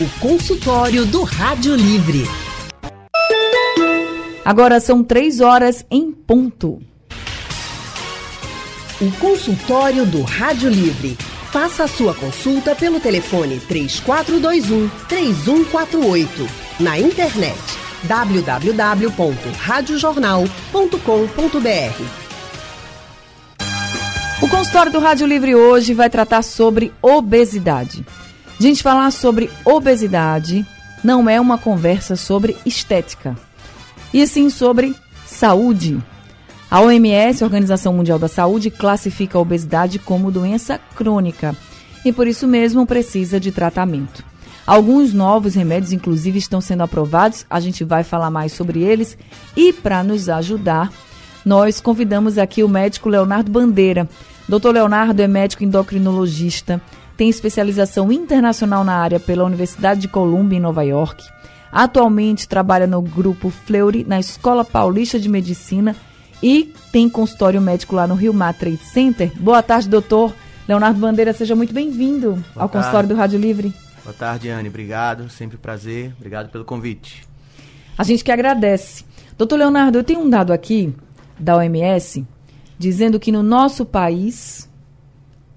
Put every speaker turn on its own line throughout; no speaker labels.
O consultório do Rádio Livre.
Agora são três horas em ponto.
O consultório do Rádio Livre. Faça a sua consulta pelo telefone 3421 3148. Na internet www.radiojornal.com.br.
O consultório do Rádio Livre hoje vai tratar sobre obesidade. A gente falar sobre obesidade não é uma conversa sobre estética, e sim sobre saúde. A OMS, Organização Mundial da Saúde, classifica a obesidade como doença crônica e por isso mesmo precisa de tratamento. Alguns novos remédios, inclusive, estão sendo aprovados, a gente vai falar mais sobre eles. E para nos ajudar, nós convidamos aqui o médico Leonardo Bandeira. Doutor Leonardo é médico endocrinologista, tem especialização internacional na área pela Universidade de Columbia, em Nova York. Atualmente trabalha no grupo Fleury, na Escola Paulista de Medicina e tem consultório médico lá no Rio Mar Trade Center. Boa tarde, doutor. Leonardo Bandeira, seja muito bem-vindo ao tarde. consultório do Rádio Livre.
Boa tarde, Anne. Obrigado. Sempre um prazer. Obrigado pelo convite.
A gente que agradece. Doutor Leonardo, eu tenho um dado aqui da OMS dizendo que no nosso país,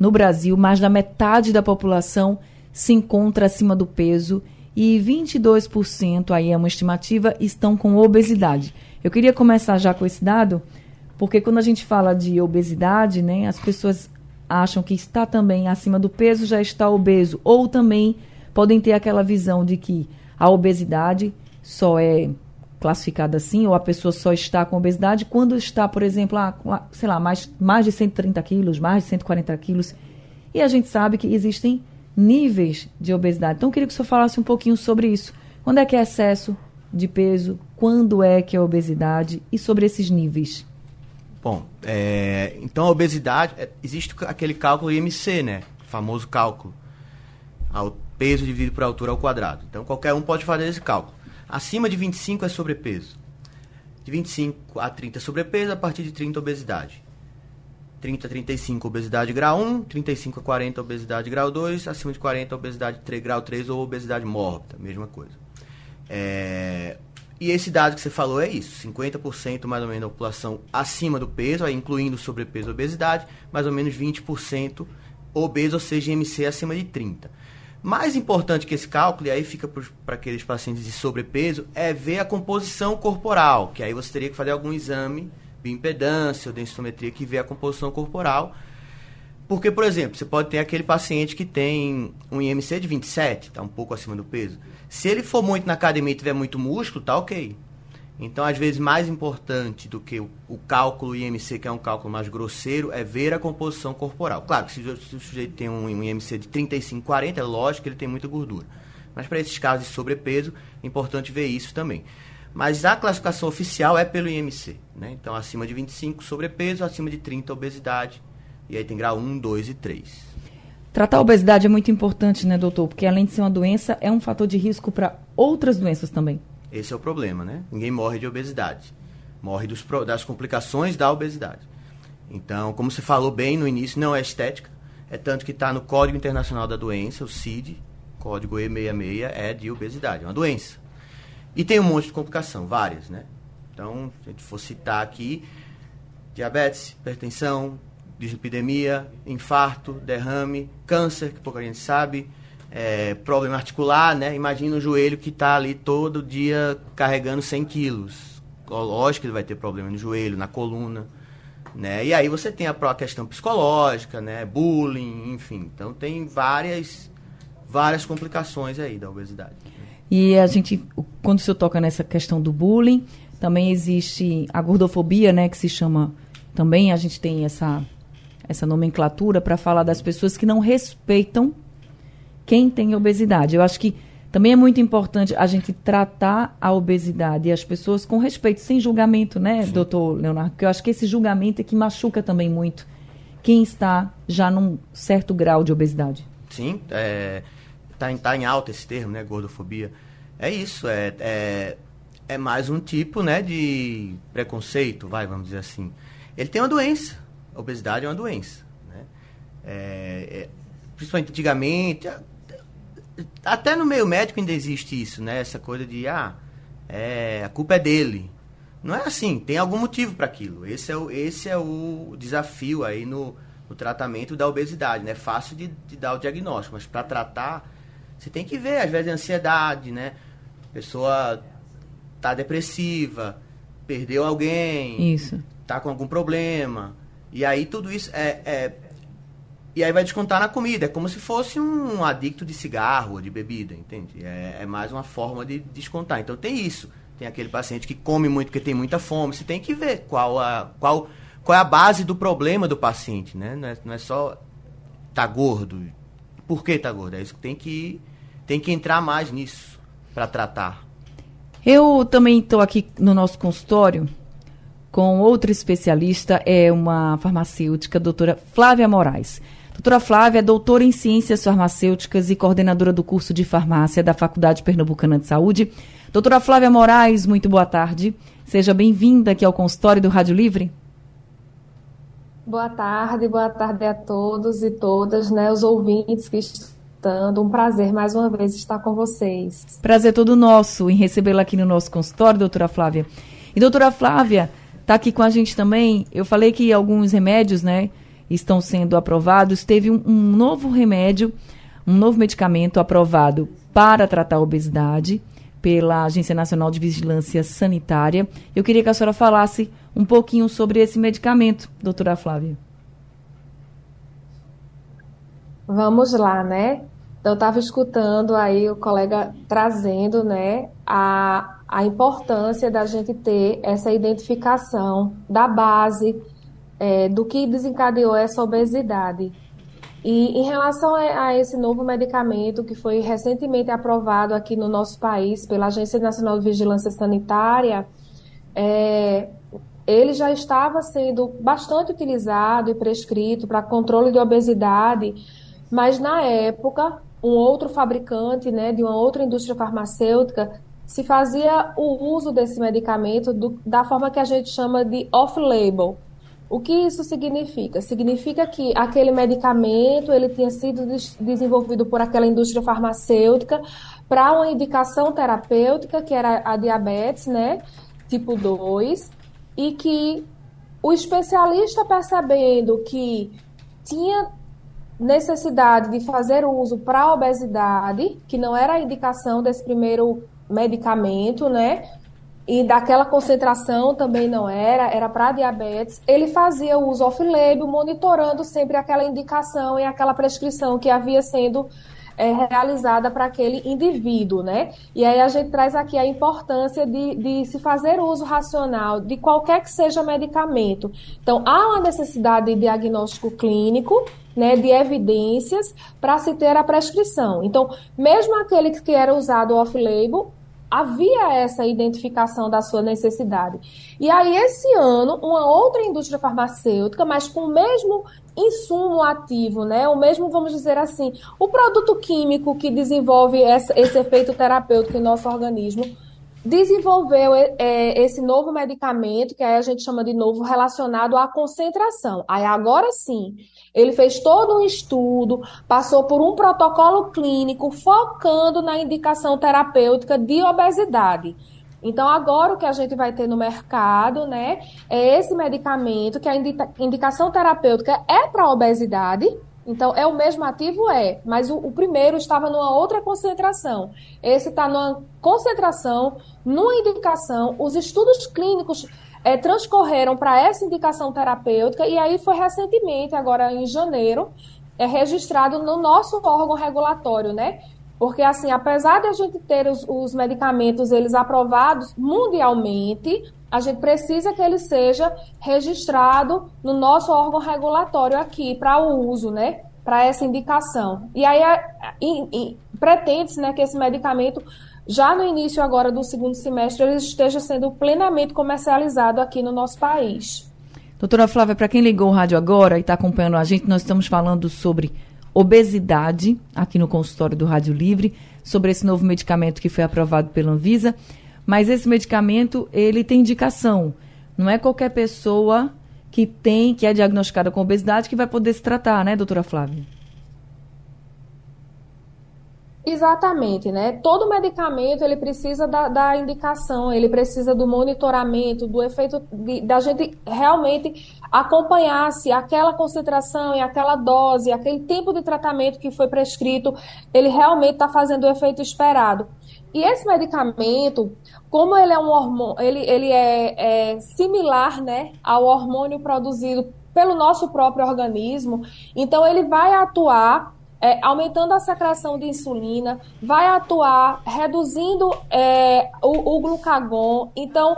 no Brasil, mais da metade da população se encontra acima do peso e 22%, aí é uma estimativa, estão com obesidade. Eu queria começar já com esse dado, porque quando a gente fala de obesidade, né, as pessoas acham que está também acima do peso já está obeso, ou também podem ter aquela visão de que a obesidade só é classificada assim, ou a pessoa só está com obesidade quando está, por exemplo, lá, sei lá, mais, mais de 130 quilos, mais de 140 quilos. E a gente sabe que existem níveis de obesidade. Então, eu queria que o senhor falasse um pouquinho sobre isso. Quando é que é excesso de peso? Quando é que é obesidade? E sobre esses níveis?
Bom, é, então a obesidade, é, existe aquele cálculo IMC, né? O famoso cálculo. Ao peso dividido por altura ao quadrado. Então qualquer um pode fazer esse cálculo. Acima de 25 é sobrepeso. De 25 a 30 é sobrepeso, a partir de 30 obesidade. 30 a 35 obesidade grau 1, 35 a 40 obesidade grau 2, acima de 40 obesidade 3, grau 3 ou obesidade mórbida, mesma coisa. É, e esse dado que você falou é isso: 50% mais ou menos da população acima do peso, aí incluindo sobrepeso e obesidade, mais ou menos 20% obeso, ou seja, IMC acima de 30%. Mais importante que esse cálculo, e aí fica para aqueles pacientes de sobrepeso, é ver a composição corporal, que aí você teria que fazer algum exame, bioimpedância ou densitometria, que vê a composição corporal. Porque, por exemplo, você pode ter aquele paciente que tem um IMC de 27, está um pouco acima do peso. Se ele for muito na academia e tiver muito músculo, tá ok. Então, às vezes, mais importante do que o, o, cálculo IMC, que é um cálculo mais grosseiro, é ver a composição corporal. Claro que se, se o sujeito tem um, um, IMC de 35, 40, é lógico que ele tem muita gordura. Mas para esses casos de sobrepeso, é importante ver isso também. Mas a classificação oficial é pelo IMC. Né? Então, acima de 25, sobrepeso, acima de 30, obesidade. E aí tem grau 1, 2 e 3.
Tratar a obesidade é muito importante, né, doutor? Porque além de ser uma doença, é um fator de risco para outras doenças também.
Esse é o problema, né? Ninguém morre de obesidade. Morre dos, das complicações da obesidade. Então, como você falou bem no início, não é estética. É tanto que está no Código Internacional da Doença, o CID, código E66, é de obesidade, é uma doença. E tem um monte de complicação, várias, né? Então, se a gente for citar aqui, diabetes, hipertensão, dislipidemia, infarto, derrame, câncer, que pouca gente sabe, é, problema articular, né? Imagina o joelho que está ali todo dia carregando 100 quilos. Lógico que ele vai ter problema no joelho, na coluna, né? E aí você tem a própria questão psicológica, né? Bullying, enfim. Então tem várias, várias complicações aí da obesidade.
E a gente, quando se toca nessa questão do bullying, também existe a gordofobia, né? Que se chama também, a gente tem essa, essa nomenclatura para falar das pessoas que não respeitam quem tem obesidade. Eu acho que também é muito importante a gente tratar a obesidade e as pessoas com respeito, sem julgamento, né, Sim. doutor Leonardo? Porque eu acho que esse julgamento é que machuca também muito quem está já num certo grau de obesidade.
Sim, está é, tá em, tá em alta esse termo, né, gordofobia. É isso, é, é, é mais um tipo, né, de preconceito, vai, vamos dizer assim. Ele tem uma doença, a obesidade é uma doença, né? É, é, principalmente antigamente, até no meio médico ainda existe isso, né? Essa coisa de, ah, é, a culpa é dele. Não é assim, tem algum motivo para aquilo. Esse é o, esse é o desafio aí no, no tratamento da obesidade, né? É fácil de, de dar o diagnóstico, mas para tratar, você tem que ver, às vezes, a ansiedade, né? A pessoa tá depressiva, perdeu alguém,
Isso.
tá com algum problema. E aí tudo isso é, é e aí vai descontar na comida. É como se fosse um adicto de cigarro ou de bebida, entende? É, é, mais uma forma de descontar. Então tem isso. Tem aquele paciente que come muito porque tem muita fome. Você tem que ver qual a, qual, qual é a base do problema do paciente, né? Não é, não é só tá gordo. Por que tá gordo? É isso que tem que, tem que entrar mais nisso para tratar.
Eu também estou aqui no nosso consultório com outra especialista, é uma farmacêutica, doutora Flávia Moraes. Doutora Flávia é doutora em Ciências Farmacêuticas e coordenadora do curso de farmácia da Faculdade Pernambucana de Saúde. Doutora Flávia Moraes, muito boa tarde. Seja bem-vinda aqui ao consultório do Rádio Livre.
Boa tarde, boa tarde a todos e todas, né, os ouvintes que estão um prazer mais uma vez estar com vocês.
Prazer todo nosso em recebê-la aqui no nosso consultório, doutora Flávia. E doutora Flávia está aqui com a gente também. Eu falei que alguns remédios, né, estão sendo aprovados. Teve um, um novo remédio, um novo medicamento aprovado para tratar a obesidade pela Agência Nacional de Vigilância Sanitária. Eu queria que a senhora falasse um pouquinho sobre esse medicamento, doutora Flávia.
Vamos lá, né? Eu estava escutando aí o colega trazendo, né, a, a importância da gente ter essa identificação da base é, do que desencadeou essa obesidade. E em relação a, esse novo medicamento que foi recentemente aprovado aqui no nosso país pela Agência Nacional de Vigilância Sanitária, é, ele já estava sendo bastante utilizado e prescrito para controle de obesidade, mas na época um outro fabricante, né, de uma outra indústria farmacêutica se fazia o uso desse medicamento do, da forma que a gente chama de off-label, o que isso significa? Significa que aquele medicamento ele tinha sido des desenvolvido por aquela indústria farmacêutica para uma indicação terapêutica, que era a diabetes, né, tipo 2, e que o especialista percebendo que tinha necessidade de fazer uso para obesidade, que não era a indicação desse primeiro medicamento, né? E daquela concentração também não era, era para diabetes, ele fazia o uso off-label, monitorando sempre aquela indicação e aquela prescrição que havia sendo é, realizada para aquele indivíduo, né? E aí a gente traz aqui a importância de, de se fazer uso racional de qualquer que seja medicamento. Então, há uma necessidade de diagnóstico clínico, né, de evidências para se ter a prescrição. Então, mesmo aquele que era usado off-label, havia essa identificação da sua necessidade. E aí, esse ano, uma outra indústria farmacêutica, mas com o mesmo insumo ativo, né? O mesmo, vamos dizer assim, o produto químico que desenvolve esse, esse efeito terapêutico em nosso organismo, desenvolveu é, esse novo medicamento, que aí a gente chama de novo relacionado à concentração. Aí agora sim, ele fez todo um estudo, passou por um protocolo clínico focando na indicação terapêutica de obesidade. Então, agora o que a gente vai ter no mercado, né, é esse medicamento que a indicação terapêutica é para obesidade. Então, é o mesmo ativo? É, mas o, o primeiro estava numa outra concentração. Esse está numa concentração, numa indicação. Os estudos clínicos é, transcorreram para essa indicação terapêutica e aí foi recentemente, agora em janeiro, é registrado no nosso órgão regulatório, né? Porque, assim, apesar de a gente ter os, os medicamentos, eles aprovados mundialmente, a gente precisa que ele seja registrado no nosso órgão regulatório aqui para o uso, né? Para essa indicação. E aí, pretende-se né, que esse medicamento já no início agora do segundo semestre ele esteja sendo plenamente comercializado aqui no nosso país.
Doutora Flávia, para quem ligou o rádio agora e está acompanhando a gente, nós estamos falando sobre obesidade aqui no consultório do Rádio Livre, sobre esse novo medicamento que foi aprovado pela Anvisa, mas esse medicamento ele tem indicação. Não é qualquer pessoa que tem, que é diagnosticada com obesidade que vai poder se tratar, né, doutora Flávia?
Exatamente, né? Todo medicamento ele precisa da, da indicação, ele precisa do monitoramento, do efeito de, da gente realmente acompanhar se aquela concentração e aquela dose, aquele tempo de tratamento que foi prescrito, ele realmente está fazendo o efeito esperado. E esse medicamento, como ele é um hormônio, ele, ele é, é similar, né, ao hormônio produzido pelo nosso próprio organismo, então ele vai atuar é, aumentando a secreção de insulina, vai atuar reduzindo é, o, o, glucagon. Então,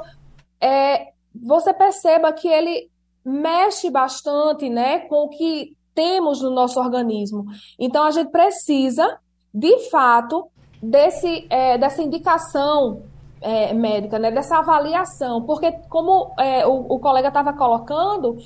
é, você perceba que ele mexe bastante né, com o que temos no nosso organismo. Então, a gente precisa, de fato, desse, é, dessa indicação é, médica, né, dessa avaliação, porque, como é, o, o colega estava colocando,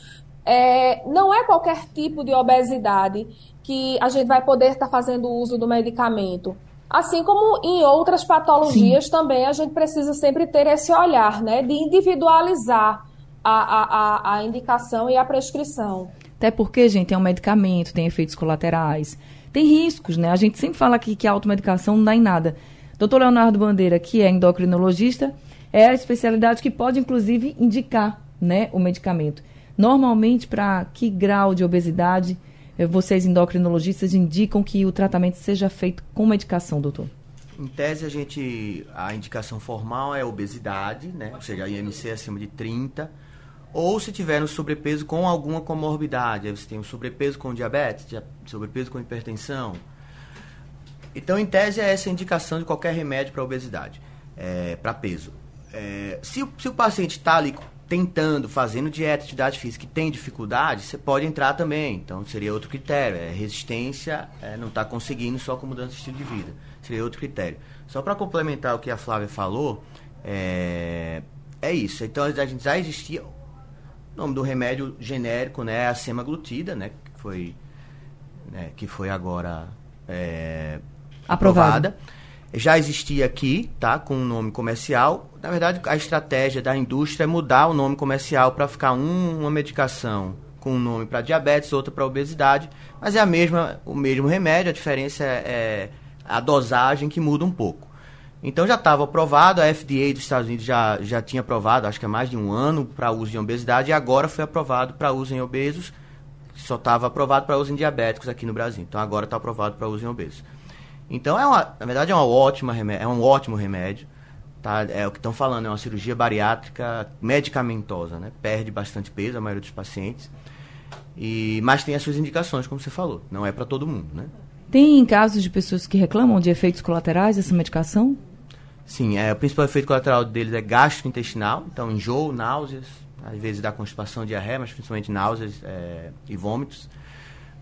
é, não é qualquer tipo de obesidade que a gente vai poder estar tá fazendo uso do medicamento. Assim como em outras patologias Sim. também a gente precisa sempre ter esse olhar, né, de individualizar a, a, a indicação e a prescrição.
Até porque, gente, é um medicamento, tem efeitos colaterais, tem riscos, né? A gente sempre fala aqui que a automedicação não dá em nada. Doutor Leonardo Bandeira, que é endocrinologista, é a especialidade que pode, inclusive, indicar né, o medicamento. Normalmente, para que grau de obesidade eh, vocês endocrinologistas indicam que o tratamento seja feito com medicação, doutor?
Em tese, a gente a indicação formal é obesidade, né? Ou seja, IMC acima de 30, ou se tiver no sobrepeso com alguma comorbidade, aí você tem o sobrepeso com diabetes, sobrepeso com hipertensão. Então, em tese, é essa a indicação de qualquer remédio para obesidade, é, para peso. É, se, se o paciente está ali tentando, fazendo dieta, atividade física e tem dificuldade, você pode entrar também. Então seria outro critério. É resistência, é, não está conseguindo só com mudança de estilo de vida. Seria outro critério. Só para complementar o que a Flávia falou, é, é isso. Então a gente já existia. O nome do remédio genérico né, é a semaglutida, né? Que foi, né, que foi agora é, aprovada. aprovada já existia aqui, tá? Com um nome comercial. Na verdade, a estratégia da indústria é mudar o nome comercial para ficar um, uma medicação com um nome para diabetes, outra para obesidade, mas é a mesma, o mesmo remédio, a diferença é, é a dosagem que muda um pouco. Então já estava aprovado, a FDA dos Estados Unidos já, já tinha aprovado, acho que há mais de um ano, para uso em obesidade, e agora foi aprovado para uso em obesos, só estava aprovado para uso em diabéticos aqui no Brasil. Então agora está aprovado para uso em obesos. Então é uma, na verdade é uma ótima remédio, é um ótimo remédio. Tá? É o que estão falando, é uma cirurgia bariátrica medicamentosa, né? Perde bastante peso a maioria dos pacientes. E mas tem as suas indicações, como você falou, não é para todo mundo, né?
Tem casos de pessoas que reclamam de efeitos colaterais dessa medicação?
Sim, é, o principal efeito colateral deles é gastrointestinal, então enjoo, náuseas, às vezes dá constipação, diarreia, mas principalmente náuseas é, e vômitos.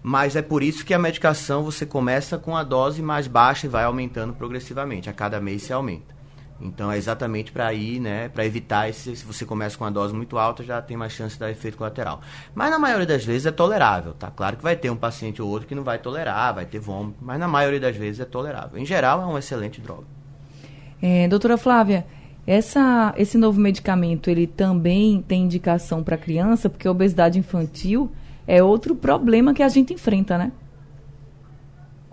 Mas é por isso que a medicação você começa com a dose mais baixa e vai aumentando progressivamente. A cada mês se aumenta. Então é exatamente para ir, né, para evitar esse, se você começa com uma dose muito alta, já tem mais chance de dar efeito colateral. Mas na maioria das vezes é tolerável, tá? Claro que vai ter um paciente ou outro que não vai tolerar, vai ter vômito, mas na maioria das vezes é tolerável. Em geral é uma excelente droga.
É, doutora Flávia, essa, esse novo medicamento ele também tem indicação para criança, porque a obesidade infantil é outro problema que a gente enfrenta, né?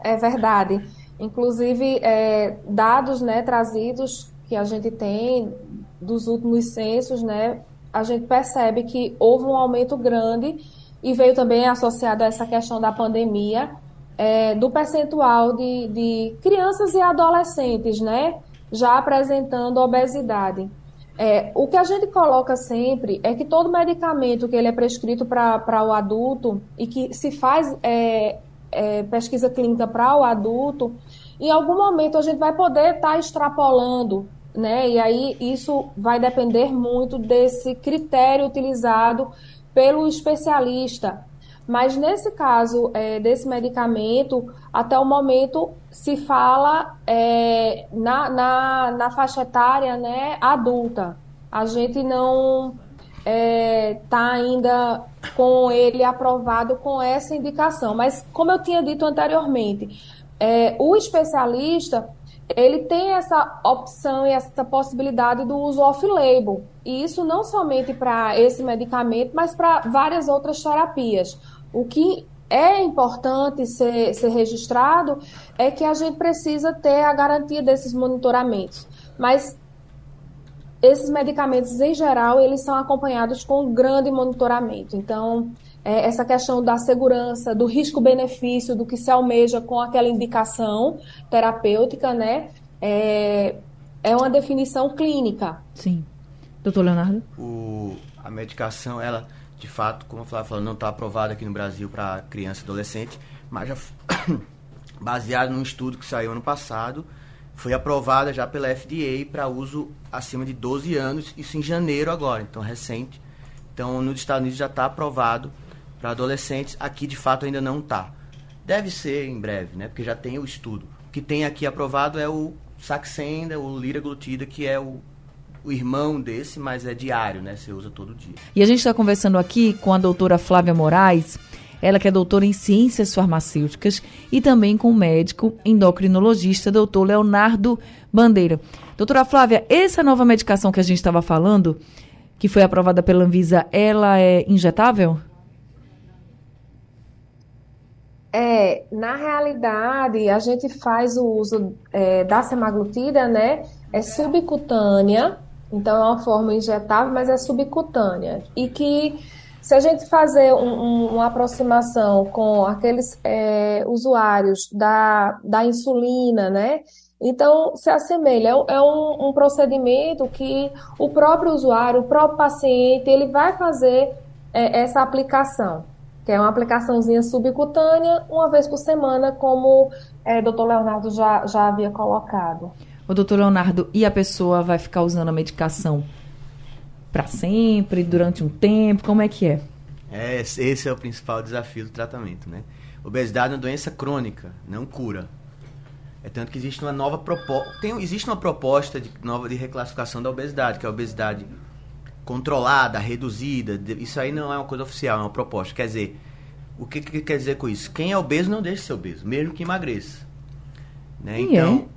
É verdade. Inclusive, é, dados né, trazidos que a gente tem dos últimos censos, né, a gente percebe que houve um aumento grande e veio também associado a essa questão da pandemia, é, do percentual de, de crianças e adolescentes, né, já apresentando obesidade. É, o que a gente coloca sempre é que todo medicamento que ele é prescrito para o adulto e que se faz é, é, pesquisa clínica para o adulto, em algum momento a gente vai poder estar tá extrapolando, né? E aí isso vai depender muito desse critério utilizado pelo especialista. Mas nesse caso é, desse medicamento, até o momento se fala é, na, na, na, faixa etária né, adulta. A gente não está é, tá ainda com ele aprovado com essa indicação. Mas, como eu tinha dito anteriormente, é, o especialista ele tem essa opção e essa possibilidade do uso off-label. E isso não somente para esse medicamento, mas para várias outras terapias. O que é importante ser, ser registrado é que a gente precisa ter a garantia desses monitoramentos. Mas esses medicamentos, em geral, eles são acompanhados com um grande monitoramento. Então, é, essa questão da segurança, do risco-benefício, do que se almeja com aquela indicação terapêutica, né? É, é uma definição clínica.
Sim. Doutor Leonardo?
O, a medicação, ela, de fato, como a Flávia falou, não está aprovada aqui no Brasil para criança e adolescente, mas já baseado num estudo que saiu ano passado, foi aprovada já pela FDA para uso acima de 12 anos, isso em janeiro agora, então recente. Então, nos Estados Unidos já está aprovado para adolescentes, aqui de fato ainda não está. Deve ser em breve, né? Porque já tem o estudo. O que tem aqui aprovado é o Saxenda, o liraglutida, que é o, o irmão desse, mas é diário, né? Você usa todo dia.
E a gente está conversando aqui com a doutora Flávia Moraes, ela que é doutora em ciências farmacêuticas e também com o médico endocrinologista, doutor Leonardo Bandeira. Doutora Flávia, essa nova medicação que a gente estava falando, que foi aprovada pela Anvisa, ela é injetável?
É, na realidade, a gente faz o uso é, da semaglutida, né? É subcutânea, então é uma forma injetável, mas é subcutânea. E que se a gente fazer um, um, uma aproximação com aqueles é, usuários da, da insulina, né? Então, se assemelha, é um, um, procedimento que o próprio usuário, o próprio paciente, ele vai fazer é, essa aplicação que é uma aplicaçãozinha subcutânea, uma vez por semana, como é, o doutor Leonardo já, já havia colocado.
O doutor Leonardo, e a pessoa vai ficar usando a medicação para sempre, durante um tempo? Como é que é?
é? Esse é o principal desafio do tratamento, né? Obesidade é uma doença crônica, não cura. É tanto que existe uma nova proposta, tem, existe uma proposta de, nova de reclassificação da obesidade, que é a obesidade controlada, reduzida. Isso aí não é uma coisa oficial, é uma proposta. Quer dizer, o que, que quer dizer com isso? Quem é obeso não deixa de ser obeso, mesmo que emagreça. Né?
Então, é?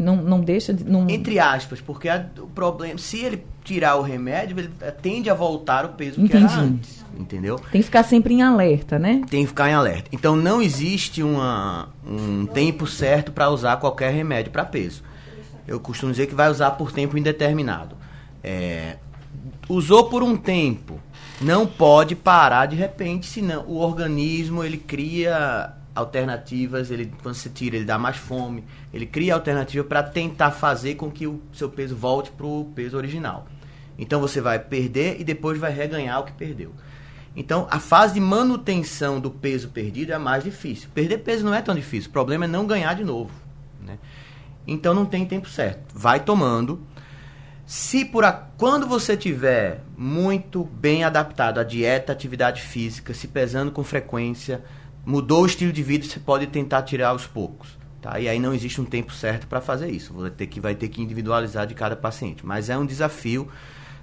Não, não deixa de. Não...
Entre aspas, porque a, o problema, se ele tirar o remédio, ele tende a voltar o peso
Entendi.
que era antes. Entendeu?
Tem que ficar sempre em alerta, né?
Tem que ficar em alerta. Então não existe uma, um tempo certo para usar qualquer remédio para peso. Eu costumo dizer que vai usar por tempo indeterminado. É, usou por um tempo, não pode parar de repente, senão o organismo ele cria alternativas, ele quando você tira, ele dá mais fome, ele cria alternativa para tentar fazer com que o seu peso volte para o peso original. Então você vai perder e depois vai reganhar o que perdeu. Então a fase de manutenção do peso perdido é a mais difícil. Perder peso não é tão difícil, o problema é não ganhar de novo. Né? Então não tem tempo certo. Vai tomando se por a, quando você tiver muito bem adaptado à dieta, atividade física, se pesando com frequência, mudou o estilo de vida, você pode tentar tirar aos poucos. Tá? E aí não existe um tempo certo para fazer isso. Vai ter, que, vai ter que individualizar de cada paciente. Mas é um desafio.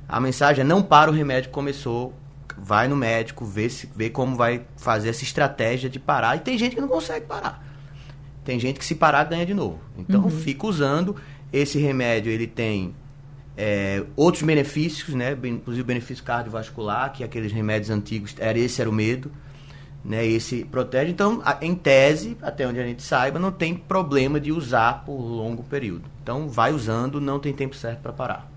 A mensagem é não para o remédio que começou. Vai no médico, vê, se, vê como vai fazer essa estratégia de parar. E tem gente que não consegue parar. Tem gente que se parar ganha de novo. Então uhum. fica usando. Esse remédio ele tem é, outros benefícios, né? Inclusive o benefício cardiovascular, que aqueles remédios antigos, era esse era o medo, né? Esse protege. Então, em tese, até onde a gente saiba, não tem problema de usar por longo período. Então, vai usando, não tem tempo certo para parar.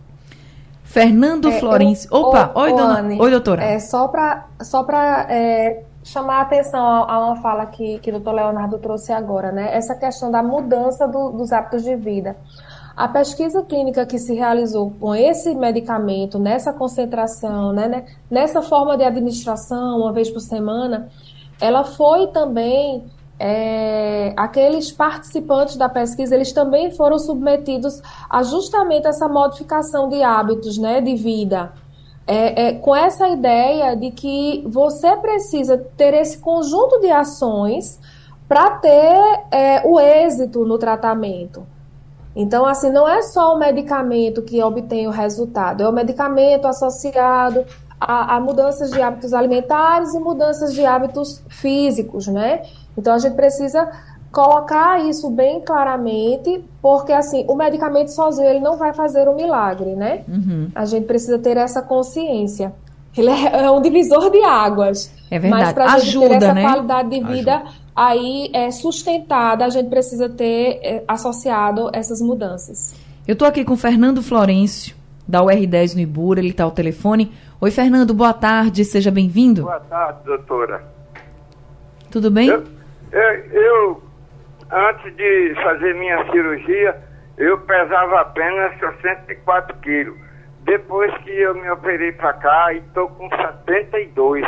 Fernando é, Florencio. Opa, oi, dona. Anne, oi, doutora.
É, só para só é, chamar a atenção a, uma fala que, que o doutor Leonardo trouxe agora, né? Essa questão da mudança do, dos hábitos de vida. A pesquisa clínica que se realizou com esse medicamento, nessa concentração, né, né, nessa forma de administração, uma vez por semana, ela foi também é, aqueles participantes da pesquisa, eles também foram submetidos a justamente essa modificação de hábitos, né, de vida. É, é, com essa ideia de que você precisa ter esse conjunto de ações para ter é, o êxito no tratamento. Então, assim, não é só o medicamento que obtém o resultado, é o medicamento associado a, a, mudanças de hábitos alimentares e mudanças de hábitos físicos, né? Então, a gente precisa colocar isso bem claramente, porque, assim, o medicamento sozinho, ele não vai fazer um milagre, né? Uhum. A gente precisa ter essa consciência. ele é, é um divisor de águas.
É verdade.
Mas para
Ajuda,
ter essa
né?
qualidade de vida
Ajuda.
aí é sustentada, a gente precisa ter é, associado essas mudanças.
Eu tô aqui com o Fernando Florencio, da UR10 no Ibura, ele tá ao telefone. Oi, Fernando, boa tarde, seja bem-vindo.
Boa tarde, doutora.
Tudo bem?
Eu, eu, eu, antes de fazer minha cirurgia, eu pesava apenas 64 quilos. Depois que eu me operei para cá, estou com 72.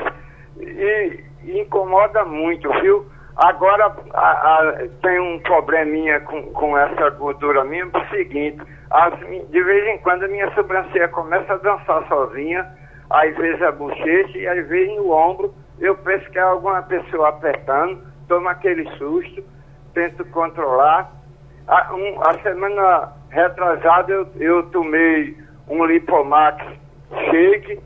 E, e incomoda muito, viu? Agora a, a, tem um probleminha com, com essa gordura minha, é o seguinte, as de vez em quando a minha sobrancelha começa a dançar sozinha, às vezes a bochecha e às vezes no ombro, eu penso que é alguma pessoa apertando, tomo aquele susto, tento controlar. A, um- a semana retrasada eu, eu tomei um Lipomax shake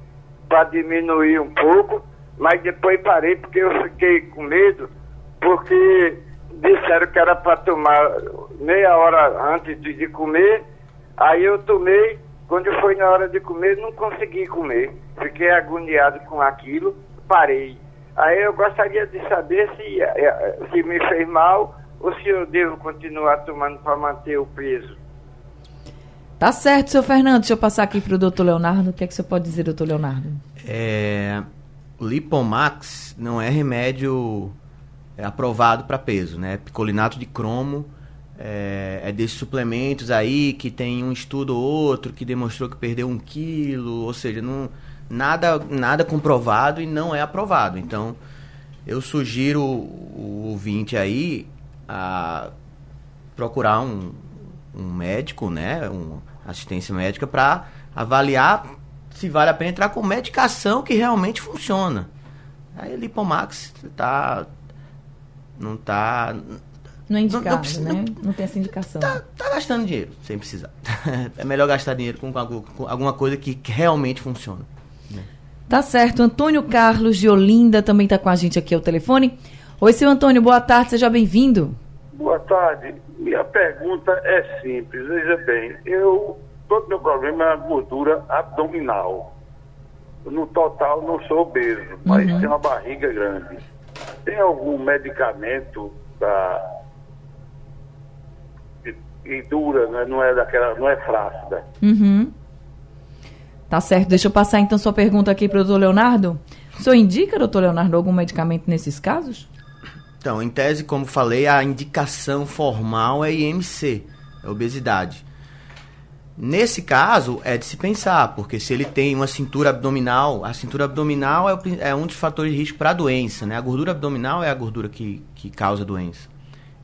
para diminuir um pouco, mas depois parei porque eu fiquei com medo, porque disseram que era para tomar meia hora antes de, de comer, aí eu tomei, quando foi na hora de comer, não consegui comer, fiquei agoniado com aquilo, parei. Aí eu gostaria de saber se, eh, se me fez mal ou se eu devo continuar tomando para manter o peso.
Tá certo, seu Fernando. Deixa eu passar aqui pro doutor Leonardo. O que é que você pode dizer, doutor Leonardo?
É, o Lipomax não é remédio é, aprovado para peso, né? Picolinato de cromo é, é desses suplementos aí que tem um estudo ou outro que demonstrou que perdeu um quilo, ou seja, não, nada, nada comprovado e não é aprovado. Então, eu sugiro o, ouvinte aí a procurar um, um médico, né, um assistência médica para avaliar se vale a pena entrar com medicação que realmente funciona. Aí Lipomax tá não tá
Não é
não
indicado,
precisa-
né? Não tem essa indicação.
tá, tá gastando dinheiro sem precisar. é melhor gastar dinheiro com, com alguma coisa que realmente funciona.
Tá certo. Antônio Carlos de Olinda também tá com a gente aqui ao telefone. Oi, seu Antônio, boa tarde, seja bem-vindo.
Boa tarde. Minha pergunta é simples. Veja bem, eu todo meu problema é a gordura abdominal. No total não sou obeso, mas tenho uma barriga grande. Tem algum medicamento da e, e dura, né? não é daquela, não é flácida.
Uhum. Tá certo. Deixa eu passar então sua pergunta aqui pro doutor Leonardo. O senhor indica, doutor Leonardo, algum medicamento nesses casos?
Então, em tese, como falei, a indicação formal é IMC, é obesidade. Nesse caso, é de se pensar, porque se ele tem uma cintura abdominal, a cintura abdominal é, é um dos fatores de risco para a doença, né? A gordura abdominal é a gordura que, que causa a doença.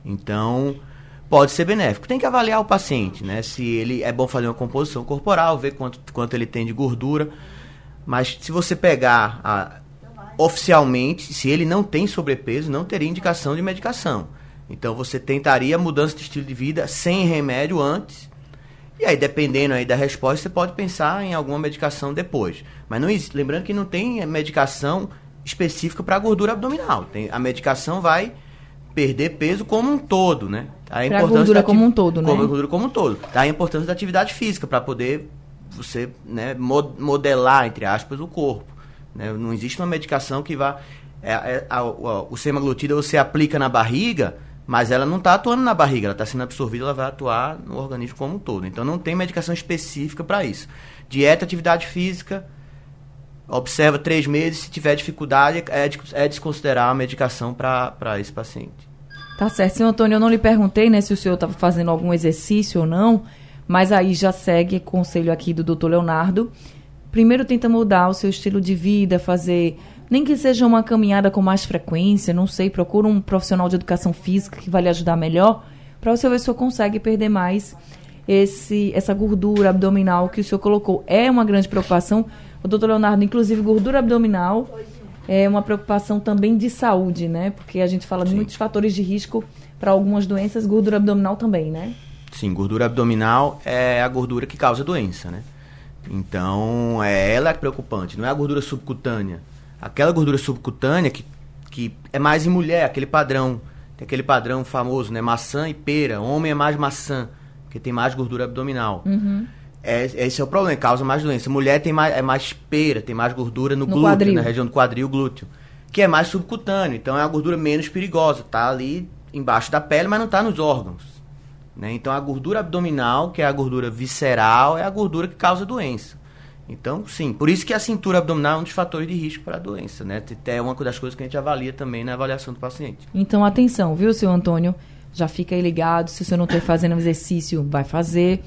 Então, pode ser benéfico. Tem que avaliar o paciente, né? Se ele é bom fazer uma composição corporal, ver quanto, quanto ele tem de gordura. Mas se você pegar a- oficialmente, se ele não tem sobrepeso, não teria indicação de medicação. Então você tentaria mudança de estilo de vida sem remédio antes. E aí, dependendo aí da resposta, você pode pensar em alguma medicação depois. Mas não existe, lembrando que não tem medicação específica para gordura abdominal. Tem, a medicação vai perder peso como um todo, né? A
Pra
importância
gordura
da
como um todo, né?
como a gordura como um todo. Daí a importância da atividade física para poder você né, mo- modelar, entre aspas, o corpo. né? Não existe uma medicação que vá. é- é- a- o, o semaglutida você aplica na barriga, mas ela não está atuando na barriga, ela está sendo absorvida, ela vai atuar no organismo como um todo. Então não tem medicação específica para isso. Dieta, atividade física, observa três meses, se tiver dificuldade, é, é desconsiderar a medicação para esse paciente.
Tá certo. Seu Antônio, eu não lhe perguntei, né, se o senhor estava fazendo algum exercício ou não, mas aí já segue conselho aqui do doutor Leonardo. Primeiro tenta mudar o seu estilo de vida, fazer, nem que seja uma caminhada com mais frequência, não sei, procura um profissional de educação física que vai lhe ajudar melhor, para você ver se o senhor consegue perder mais esse, essa gordura abdominal que o senhor colocou. É uma grande preocupação. O doutor Leonardo, inclusive, gordura abdominal é uma preocupação também de saúde, né? Porque a gente fala de muitos fatores de risco para algumas doenças, gordura abdominal também, né?
Sim, gordura abdominal é a gordura que causa doença, né? Então, é ela é preocupante, não é a gordura subcutânea. Aquela gordura subcutânea que, que é mais em mulher, aquele padrão, tem aquele padrão famoso, né? Maçã e pera. Homem é mais maçã, porque tem mais gordura abdominal. É, esse é o problema, causa mais doença. Mulher tem mais, é mais pera, tem mais gordura no,
No
glúteo,
quadril.
na região do quadril glúteo, que é mais subcutâneo, então é uma gordura menos perigosa, tá ali embaixo da pele, mas não tá nos órgãos. Né? Então a gordura abdominal, que é a gordura visceral, é a gordura que causa doença. Então, sim, por isso que a cintura abdominal é um dos fatores de risco para a doença, né? É uma das coisas que a gente avalia também na avaliação do paciente.
Então, atenção, viu, seu Antônio? Já fica aí ligado. Se o senhor não estiver fazendo exercício, vai fazer.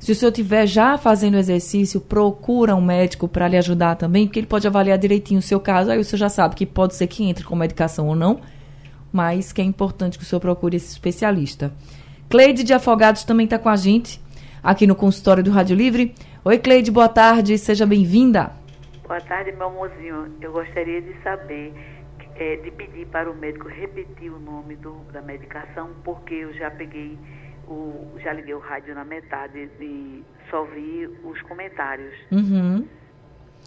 Se o senhor estiver já fazendo exercício, procura um médico para lhe ajudar também, porque ele pode avaliar direitinho o seu caso. Aí o senhor já sabe que pode ser que entre com medicação ou não, mas que é importante que o senhor procure esse especialista. Cleide de Afogados também está com a gente aqui no consultório do Rádio Livre. Oi, Cleide, boa tarde, seja bem-vinda.
Boa tarde, meu amorzinho. Eu gostaria de saber, eh, de pedir para o médico repetir o nome do- da medicação, porque eu já peguei, o, já liguei o rádio na metade e só vi os comentários.
Uhum.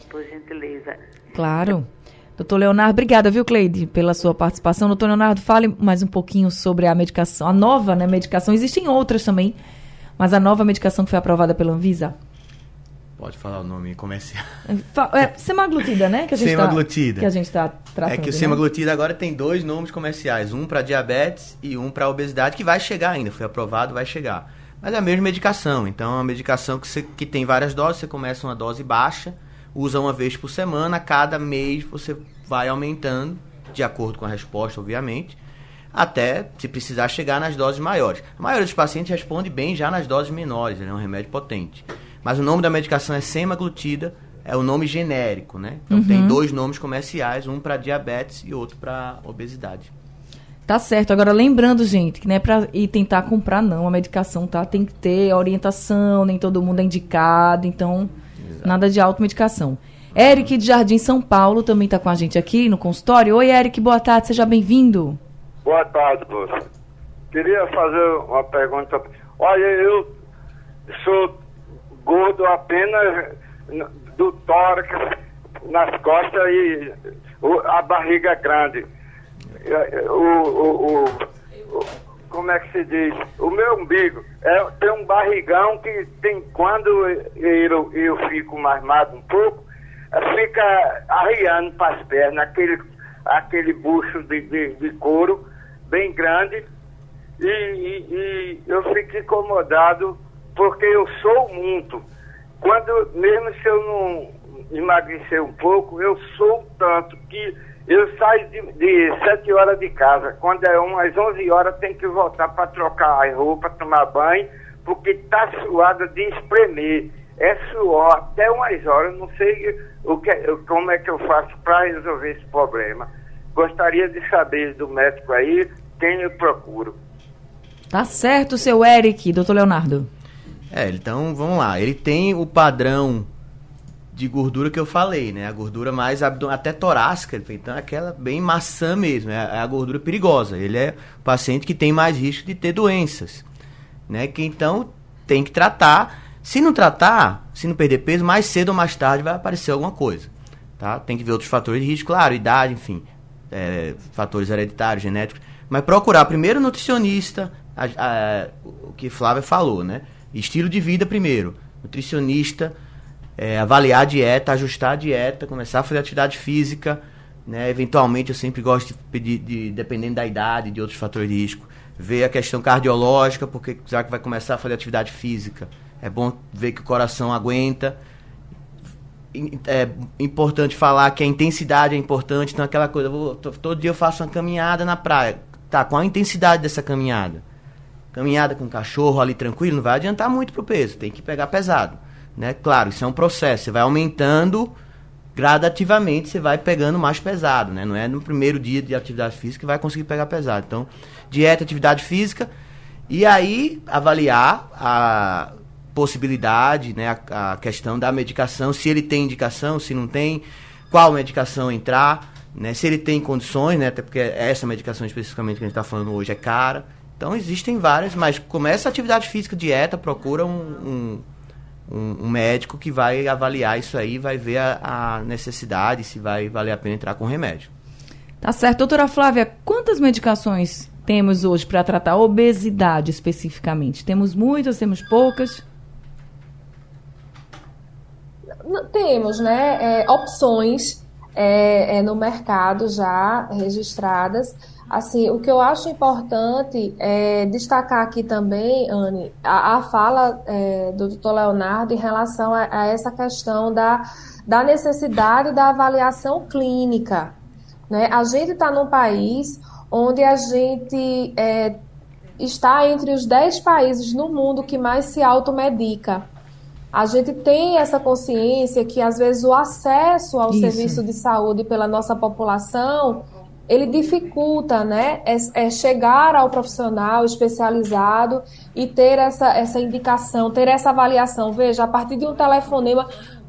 Por gentileza.
Claro. Doutor Leonardo, obrigada, viu, Cleide, pela sua participação. Doutor Leonardo, fale mais um pouquinho sobre a medicação, a nova né, medicação. Existem outras também, mas a nova medicação que foi aprovada pela Anvisa.
Pode falar o nome comercial.
É semaglutida, né? Que a gente
Semaglutida.
Tá, que a gente está tratando.
É que o
né?
semaglutida agora tem dois nomes comerciais, um para diabetes e um para obesidade, que vai chegar ainda, foi aprovado, vai chegar. Mas é a mesma medicação, então é uma medicação que, você, que tem várias doses, você começa uma dose baixa, usa uma vez por semana, cada mês você vai aumentando, de acordo com a resposta, obviamente, até, se precisar, chegar nas doses maiores. A maioria dos pacientes responde bem já nas doses menores, ele é um remédio potente. Mas o nome da medicação é semaglutida, é o nome genérico, né? Então tem dois nomes comerciais, um para diabetes e outro para obesidade.
Tá certo. Agora, lembrando, gente, que não é pra ir tentar comprar, não. A medicação, tá? Tem que ter orientação, nem todo mundo é indicado, então, nada de automedicação. Eric de Jardim São Paulo também tá com a gente aqui no consultório. Oi, Eric, boa tarde, seja bem-vindo.
Boa tarde, moça. Queria fazer uma pergunta. Olha, eu sou gordo apenas do tórax, nas costas e a barriga grande. Eh, O, o- o- o- como é que se diz? O meu umbigo é, tem um barrigão que tem quando eu, eu fico magro um pouco, fica arriando para as pernas, aquele, aquele bucho de, de, de couro bem grande e, e- e eu fico incomodado porque eu sou muito. Quando, mesmo se eu não emagrecer um pouco, eu sou tanto que eu saio de, de 7 horas de casa. Quando é umas 11 horas, tem que voltar para trocar as roupas, tomar banho, porque tá suada de espremer. É suor até umas horas, não sei o que, como é que eu faço para resolver esse problema. Gostaria de saber do médico aí quem eu procuro.
Tá certo, seu Eric, doutor Leonardo.
É, então vamos lá. Ele tem o padrão de gordura que eu falei, né? A gordura mais até torácica, então é aquela bem maçã mesmo, é a, é gordura perigosa. Ele é paciente que tem mais risco de ter doenças, né? Que então tem que tratar. Se não tratar, se não perder peso, mais cedo ou mais tarde vai aparecer alguma coisa, tá? Tem que ver outros fatores de risco, claro, idade, enfim, é, fatores hereditários, genéticos. Mas procurar primeiro o nutricionista, a- a- o que Flávia falou, né? Estilo de vida primeiro, nutricionista, é, avaliar a dieta, ajustar a dieta, começar a fazer atividade física, né? Eventualmente eu sempre gosto de pedir, de, dependendo da idade, de outros fatores de risco, ver a questão cardiológica, porque já que vai começar a fazer atividade física, é bom ver que o coração aguenta. É importante falar que a intensidade é importante, então aquela coisa, vou- to- todo dia eu faço uma caminhada na praia. Tá, qual a intensidade dessa caminhada? Caminhada com cachorro ali tranquilo, não vai adiantar muito pro peso, tem que pegar pesado. Né? Claro, isso é um processo, você vai aumentando gradativamente, você vai pegando mais pesado, né? Não é no primeiro dia de atividade física que vai conseguir pegar pesado. Então, dieta, atividade física, e aí avaliar a possibilidade, né? A, a questão da medicação, se ele tem indicação, se não tem, qual medicação entrar, né? Se ele tem condições, né? Até porque essa medicação especificamente que a gente está falando hoje é cara. Então existem várias, mas começa a atividade física, dieta, procura um, um, um- médico que vai avaliar isso aí, vai ver a, a necessidade, se vai valer a pena entrar com remédio.
Tá certo. Doutora Flávia, quantas medicações temos hoje para tratar a obesidade especificamente? Temos muitas, temos poucas?
temos né, é, opções é, é, no mercado já registradas. Assim, o que eu acho importante é destacar aqui também, Anne, a, a fala é, do doutor Leonardo em relação a, a, essa questão da, da necessidade da avaliação clínica. Né? A gente está num país onde a gente é, está entre os 10 países no mundo que mais se automedica. A gente tem essa consciência que, às vezes, o acesso ao Isso. serviço de saúde pela nossa população ele dificulta, né, é, é, chegar ao profissional especializado e ter essa, essa indicação, ter essa avaliação. Veja, a partir de um telefonema,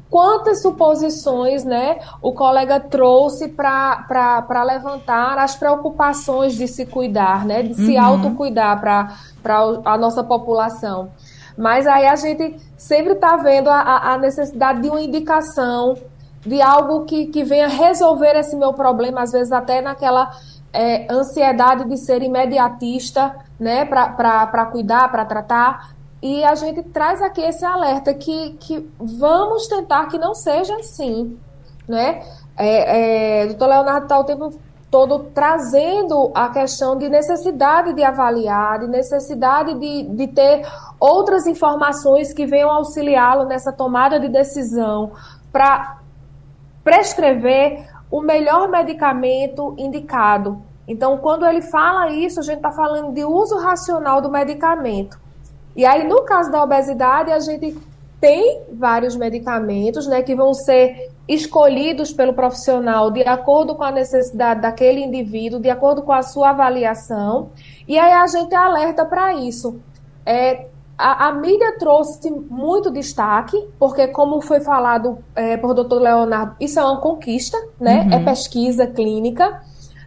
quantas suposições, né, o colega trouxe para levantar as preocupações de se cuidar, né, de se uhum. autocuidar para a nossa população. Mas aí a gente sempre está vendo a, a necessidade de uma indicação, de algo que, que venha resolver esse meu problema, às vezes até naquela é, ansiedade de ser imediatista, né, para cuidar, para tratar. E a gente traz aqui esse alerta que, que vamos tentar que não seja assim, né? É, é, o doutor Leonardo está o tempo todo trazendo a questão de necessidade de avaliar, de necessidade de, de ter outras informações que venham auxiliá-lo nessa tomada de decisão para prescrever o melhor medicamento indicado. Então, quando ele fala isso, a gente está falando de uso racional do medicamento. E aí, no caso da obesidade, a gente tem vários medicamentos né, que vão ser escolhidos pelo profissional de acordo com a necessidade daquele indivíduo, de acordo com a sua avaliação. E aí a gente alerta para isso. É, a, a, mídia trouxe muito destaque, porque, como foi falado é, por doutor Leonardo, isso é uma conquista, né? Uhum. É pesquisa clínica.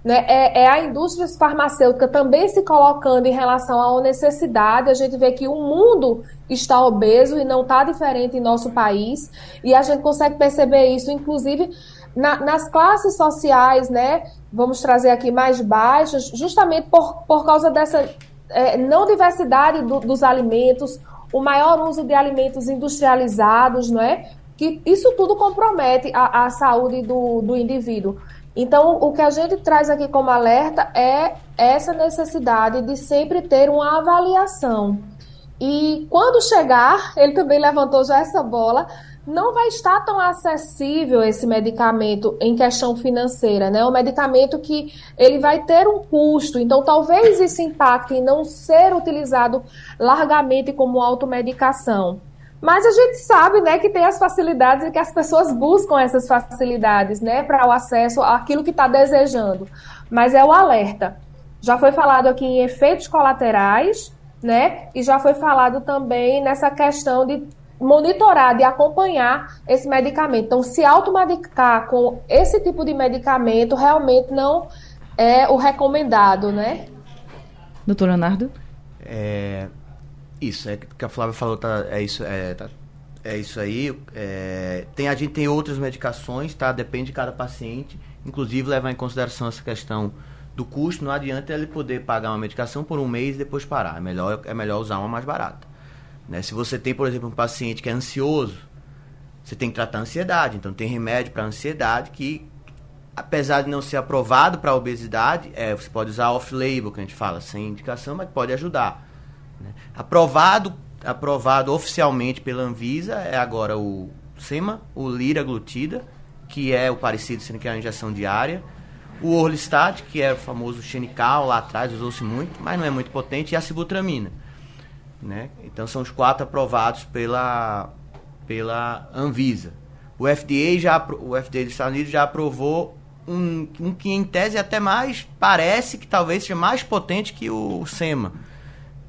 Né? É, é, a indústria farmacêutica também se colocando em relação à necessidade. A gente vê que o mundo está obeso e não está diferente em nosso país. E a gente consegue perceber isso, inclusive, na, nas classes sociais, né? Vamos trazer aqui mais baixas, justamente por, por causa dessa é, não diversidade do, dos alimentos, o maior uso de alimentos industrializados, não é? Que isso tudo compromete a, a saúde do, do indivíduo. Então, o que a gente traz aqui como alerta é essa necessidade de sempre ter uma avaliação. E quando chegar, ele também levantou já essa bola, não vai estar tão acessível esse medicamento em questão financeira, né? O medicamento que ele vai ter um custo, então talvez isso impacte em não ser utilizado largamente como automedicação. Mas a gente sabe, né, que tem as facilidades e que as pessoas buscam essas facilidades, né, para o acesso àquilo que está desejando. Mas é o alerta. Já foi falado aqui em efeitos colaterais, né, e já foi falado também nessa questão de monitorar, de acompanhar esse medicamento. Então, se automedicar com esse tipo de medicamento realmente não é o recomendado, né?
Doutor Leonardo?
É, isso, é que a Flávia falou, tá, é isso, é, tá, é isso aí. É, tem, a gente tem outras medicações, tá? Depende de cada paciente. Inclusive, levar em consideração essa questão do custo. Não adianta ele poder pagar uma medicação por um mês e depois parar. É melhor, é melhor usar uma mais barata. Né? Se você tem, por exemplo, um paciente que é ansioso, você tem que tratar a ansiedade. Então, tem remédio para ansiedade que, apesar de não ser aprovado para obesidade, é, você pode usar off-label, que a gente fala, sem indicação, mas pode ajudar. Né? Aprovado, aprovado oficialmente pela Anvisa é agora o SEMA, o liraglutida, que é o parecido, sendo que é a injeção diária. O Orlistat, que é o famoso xenical, lá atrás usou-se muito, mas não é muito potente, e a sibutramina. Né? Então são os quatro aprovados pela, pela Anvisa. O FDA, já, o FDA dos Estados Unidos já aprovou um, um que em tese até mais parece que talvez seja mais potente que o SEMA,